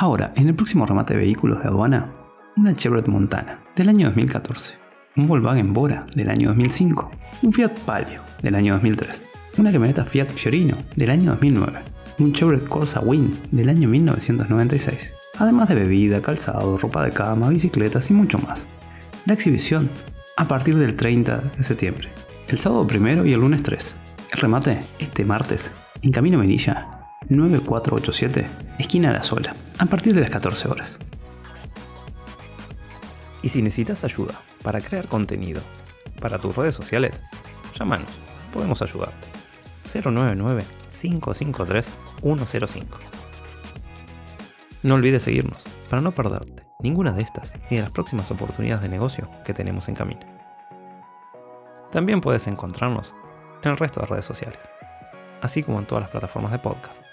Ahora, en el próximo remate de vehículos de aduana, una Chevrolet Montana del año 2014, un Volkswagen Bora del año 2005, un Fiat Palio del año 2003, una camioneta Fiat Fiorino del año 2009, un Chevrolet Corsa Wind del año 1996, además de bebida, calzado, ropa de cama, bicicletas y mucho más. La exhibición a partir del 30 de septiembre, el sábado primero y el lunes 3. El remate este martes en Camino Menilla 9487, esquina La Sola, a partir de las 14 horas. Y si necesitas ayuda para crear contenido para tus redes sociales, llámanos, podemos ayudarte. 099-553-105. No olvides seguirnos para no perderte ninguna de estas ni de las próximas oportunidades de negocio que tenemos en camino. También puedes encontrarnos en el resto de redes sociales, así como en todas las plataformas de podcast.